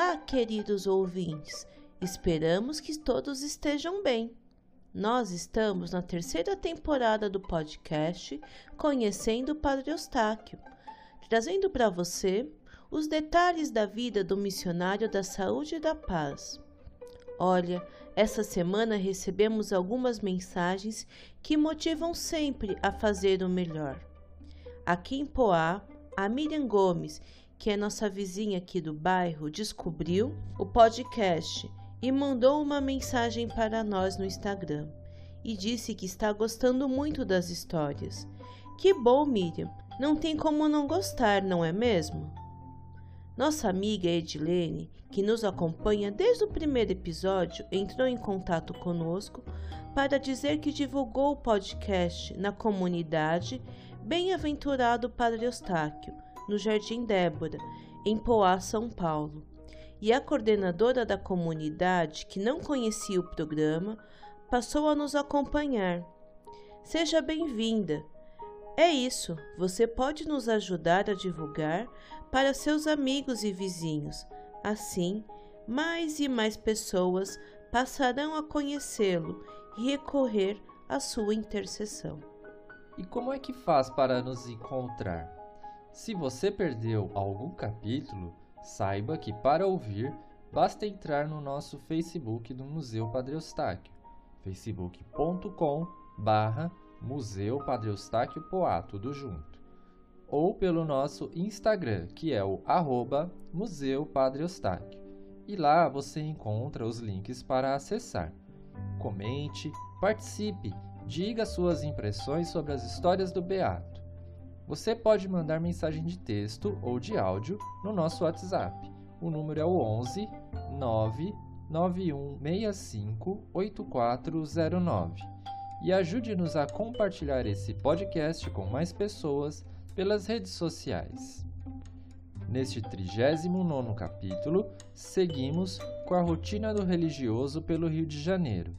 Olá, queridos ouvintes. Esperamos que todos estejam bem. Nós estamos na terceira temporada do podcast Conhecendo o Padre Eustáquio, trazendo para você os detalhes da vida do missionário da saúde e da paz. Olha, essa semana recebemos algumas mensagens que motivam sempre a fazer o melhor. Aqui em Poá, a Miriam Gomes, que é nossa vizinha aqui do bairro, descobriu o podcast e mandou uma mensagem para nós no Instagram e disse que está gostando muito das histórias. Que bom, Miriam! Não tem como não gostar, não é mesmo? Nossa amiga Edilene, que nos acompanha desde o primeiro episódio, entrou em contato conosco para dizer que divulgou o podcast na comunidade Bem-aventurado Padre Eustáquio, no Jardim Débora, em Poá, São Paulo e a coordenadora da comunidade, que não conhecia o programa, passou a nos acompanhar. Seja bem-vinda. É isso, você pode nos ajudar a divulgar para seus amigos e vizinhos. Assim, mais e mais pessoas passarão a conhecê-lo e recorrer à sua intercessão. E como é que faz para nos encontrar? Se você perdeu algum capítulo, Saiba que para ouvir basta entrar no nosso Facebook do Museu Padre Eustáquio, facebook.com Museu Padre Eustáquio Poá, tudo junto, ou pelo nosso Instagram, que é o arroba Museu Padre Eustáquio, e lá você encontra os links para acessar. Comente, participe, diga suas impressões sobre as histórias do Beato. Você pode mandar mensagem de texto ou de áudio no nosso WhatsApp. O número é o 11 99165 8409. E ajude-nos a compartilhar esse podcast com mais pessoas pelas redes sociais. Neste 39 capítulo, seguimos com a rotina do religioso pelo Rio de Janeiro.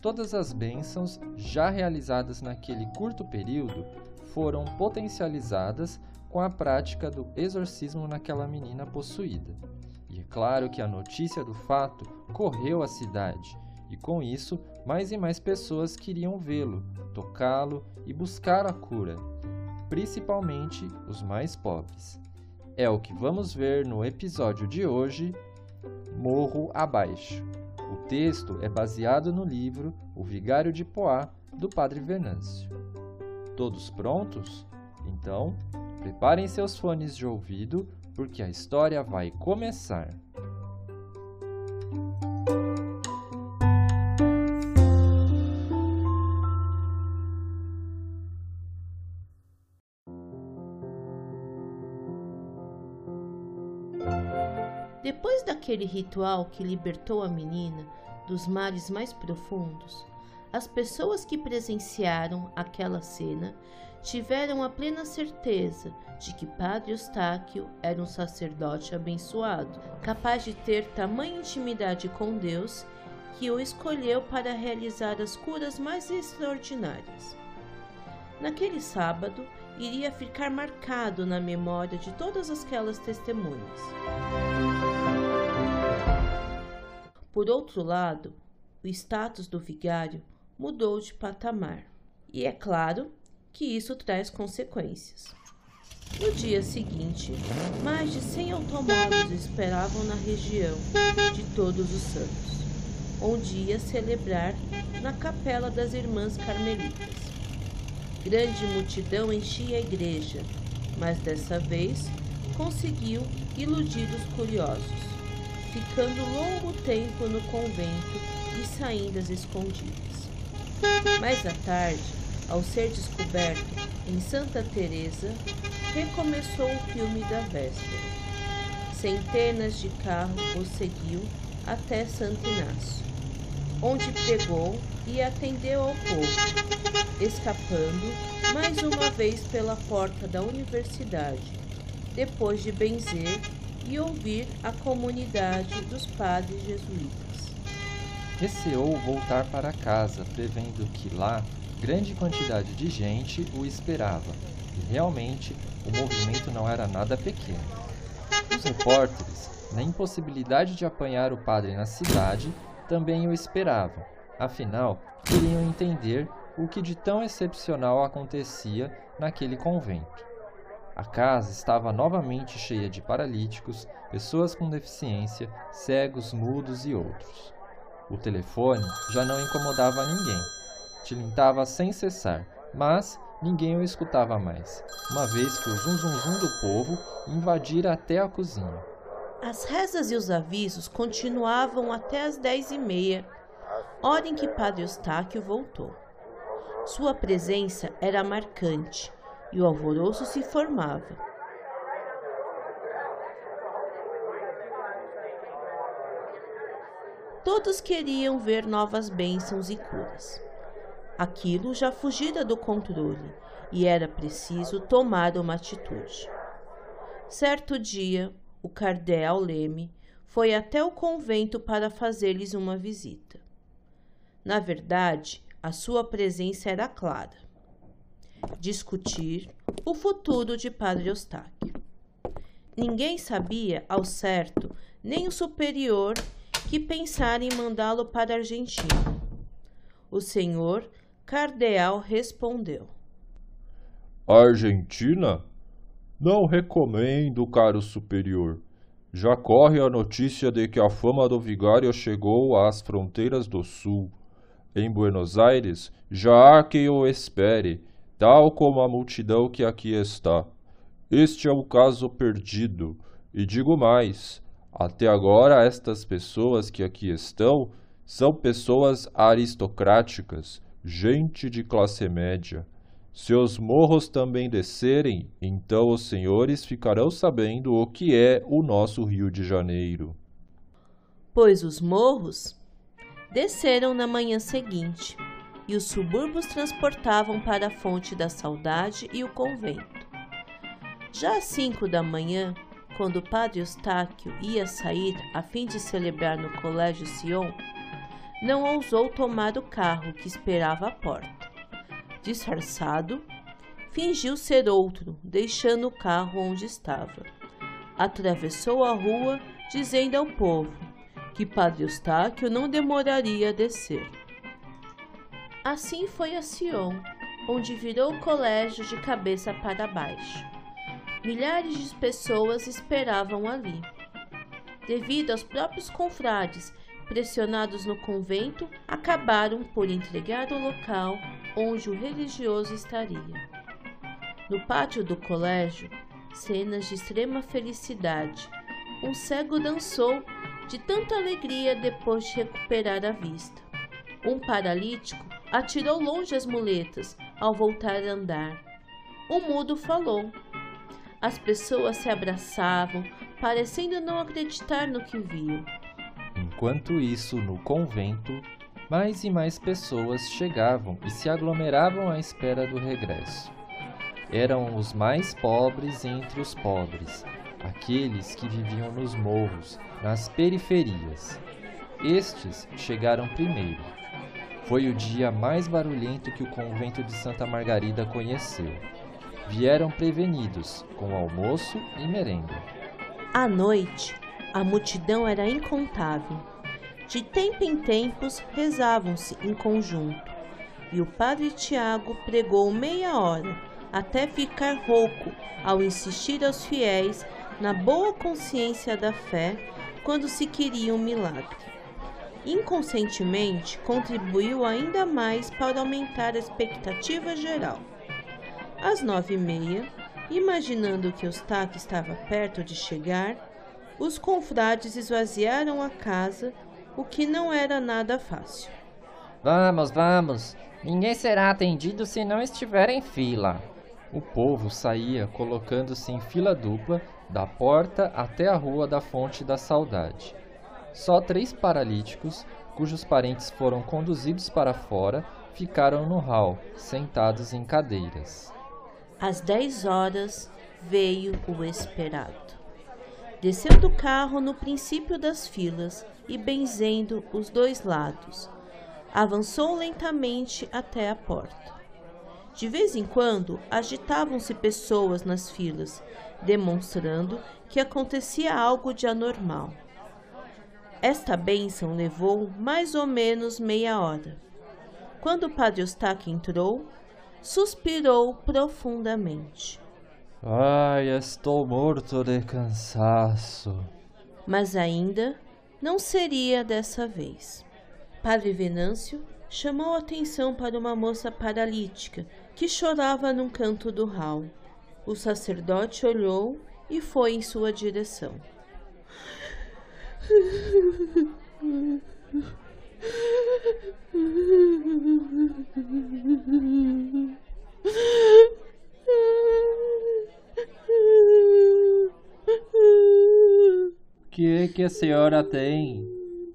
Todas as bênçãos já realizadas naquele curto período foram potencializadas com a prática do exorcismo naquela menina possuída. E é claro que a notícia do fato correu à cidade, e com isso, mais e mais pessoas queriam vê-lo, tocá-lo e buscar a cura, principalmente os mais pobres. É o que vamos ver no episódio de hoje, Morro Abaixo. O texto é baseado no livro O Vigário de Poá, do Padre Venâncio. Todos prontos? Então, preparem seus fones de ouvido, porque a história vai começar. Depois daquele ritual que libertou a menina dos mares mais profundos, as pessoas que presenciaram aquela cena tiveram a plena certeza de que Padre Eustáquio era um sacerdote abençoado, capaz de ter tamanha intimidade com Deus que o escolheu para realizar as curas mais extraordinárias. Naquele sábado, iria ficar marcado na memória de todas aquelas testemunhas. Por outro lado, o status do vigário mudou de patamar. E é claro que isso traz consequências. No dia seguinte, mais de 100 automóveis esperavam na região de Todos os Santos, onde ia celebrar na Capela das Irmãs Carmelitas. Grande multidão enchia a igreja, mas dessa vez conseguiu iludir os curiosos, ficando longo tempo no convento e saídas escondidas. Mais à tarde, ao ser descoberto em Santa Teresa, recomeçou o filme da véspera. centenas de carros o seguiu até Santo Inácio, onde pregou e atendeu ao povo, escapando mais uma vez pela porta da universidade, depois de benzer e ouvir a comunidade dos padres jesuítas. Receou voltar para casa, prevendo que lá grande quantidade de gente o esperava, e realmente o movimento não era nada pequeno. Os repórteres, na impossibilidade de apanhar o padre na cidade, também o esperavam, afinal, queriam entender o que de tão excepcional acontecia naquele convento. A casa estava novamente cheia de paralíticos, pessoas com deficiência, cegos, mudos e outros. O telefone já não incomodava ninguém. Tilintava sem cessar, mas ninguém o escutava mais, uma vez que o zum zum zum do povo invadira até a cozinha. As rezas e os avisos continuavam até as dez e meia, hora em que Padre Eustáquio voltou. Sua presença era marcante e o alvoroço se formava. Todos queriam ver novas bênçãos e curas. Aquilo já fugira do controle e era preciso tomar uma atitude. Certo dia, o cardeal Leme foi até o convento para fazer-lhes uma visita. Na verdade, a sua presença era clara discutir o futuro de Padre Eustáquio. Ninguém sabia ao certo, nem o superior, que pensara em mandá-lo para a Argentina. O senhor cardeal respondeu: Argentina? Não recomendo, caro superior. Já corre a notícia de que a fama do vigário chegou às fronteiras do sul. Em Buenos Aires já há quem o espere, tal como a multidão que aqui está. Este é um caso perdido, e digo mais: até agora estas pessoas que aqui estão são pessoas aristocráticas, gente de classe média. Se os morros também descerem, então os senhores ficarão sabendo o que é o nosso Rio de Janeiro. Pois os morros desceram na manhã seguinte e os subúrbios transportavam para a fonte da saudade e o convento. Já às cinco da manhã, quando o padre Eustáquio ia sair a fim de celebrar no colégio Sion, não ousou tomar o carro que esperava à porta. Disfarçado, fingiu ser outro, deixando o carro onde estava. Atravessou a rua, dizendo ao povo que Padre Eustáquio não demoraria a descer. Assim foi a Sion, onde virou o colégio de cabeça para baixo. Milhares de pessoas esperavam ali. Devido aos próprios confrades pressionados no convento, acabaram por entregar o local onde o religioso estaria. No pátio do colégio, cenas de extrema felicidade. Um cego dançou de tanta alegria depois de recuperar a vista. Um paralítico atirou longe as muletas ao voltar a andar. O mudo falou. As pessoas se abraçavam, parecendo não acreditar no que viam. Enquanto isso, no convento, mais e mais pessoas chegavam e se aglomeravam à espera do regresso. Eram os mais pobres entre os pobres, aqueles que viviam nos morros, nas periferias. Estes chegaram primeiro foi o dia mais barulhento que o convento de Santa Margarida conheceu. Vieram prevenidos, com almoço e merenda. À noite, a multidão era incontável. De tempo em tempos rezavam-se em conjunto, e o padre Tiago pregou meia hora, até ficar rouco ao insistir aos fiéis na boa consciência da fé quando se queria um milagre inconscientemente contribuiu ainda mais para aumentar a expectativa geral. Às nove e meia, imaginando que Eustáquio estava perto de chegar, os confrades esvaziaram a casa, o que não era nada fácil. Vamos, vamos! Ninguém será atendido se não estiver em fila. O povo saía colocando-se em fila dupla da porta até a rua da Fonte da Saudade. Só três paralíticos, cujos parentes foram conduzidos para fora, ficaram no hall, sentados em cadeiras. Às dez horas veio o esperado. Desceu do carro no princípio das filas e, benzendo os dois lados, avançou lentamente até a porta. De vez em quando agitavam-se pessoas nas filas, demonstrando que acontecia algo de anormal. Esta bênção levou mais ou menos meia hora. Quando o padre Eustáquio entrou, suspirou profundamente. Ai, estou morto de cansaço. Mas ainda não seria dessa vez. Padre Venâncio chamou atenção para uma moça paralítica que chorava num canto do hall. O sacerdote olhou e foi em sua direção. que a senhora tem?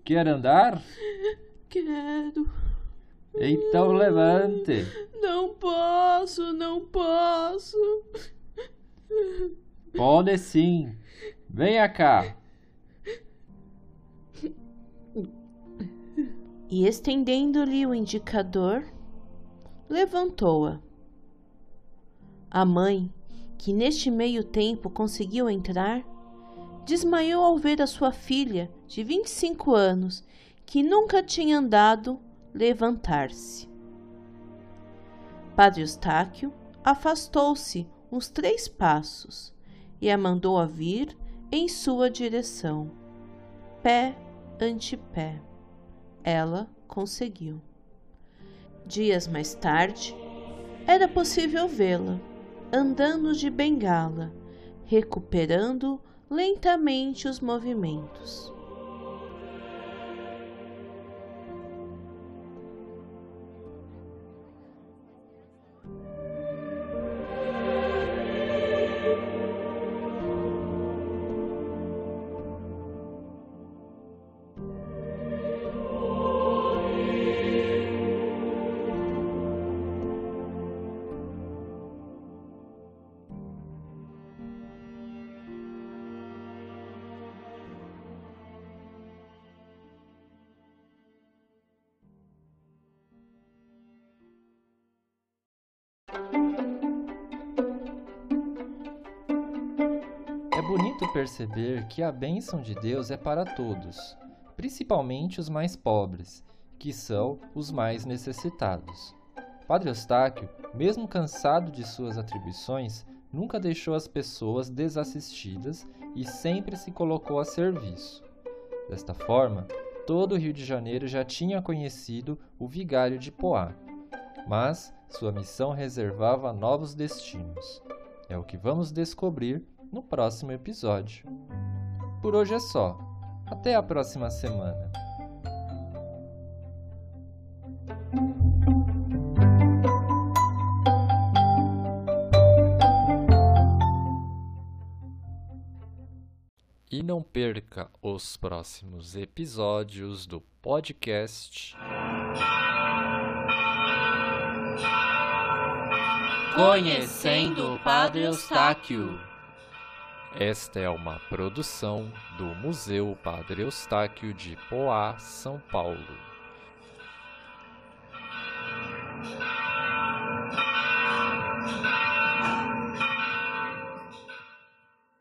Quer andar? Quero. Então levante. Não posso, não posso. Pode sim. Venha cá. E estendendo-lhe o indicador, levantou-a. A mãe, que neste meio tempo conseguiu entrar, desmaiou ao ver a sua filha de 25 anos, que nunca tinha andado, levantar-se. Padre Eustáquio afastou-se uns três passos e a mandou a vir em sua direção, pé ante pé. Ela conseguiu. Dias mais tarde, era possível vê-la andando de bengala, recuperando lentamente os movimentos. É bonito perceber que a bênção de Deus é para todos, principalmente os mais pobres, que são os mais necessitados. Padre Eustáquio, mesmo cansado de suas atribuições, nunca deixou as pessoas desassistidas e sempre se colocou a serviço. Desta forma, todo o Rio de Janeiro já tinha conhecido o vigário de Poá, mas sua missão reservava novos destinos. É o que vamos descobrir no próximo episódio. Por hoje é só. Até a próxima semana. E não perca os próximos episódios do podcast. Conhecendo o Padre Eustáquio. Esta é uma produção do Museu Padre Eustáquio de Poá, São Paulo.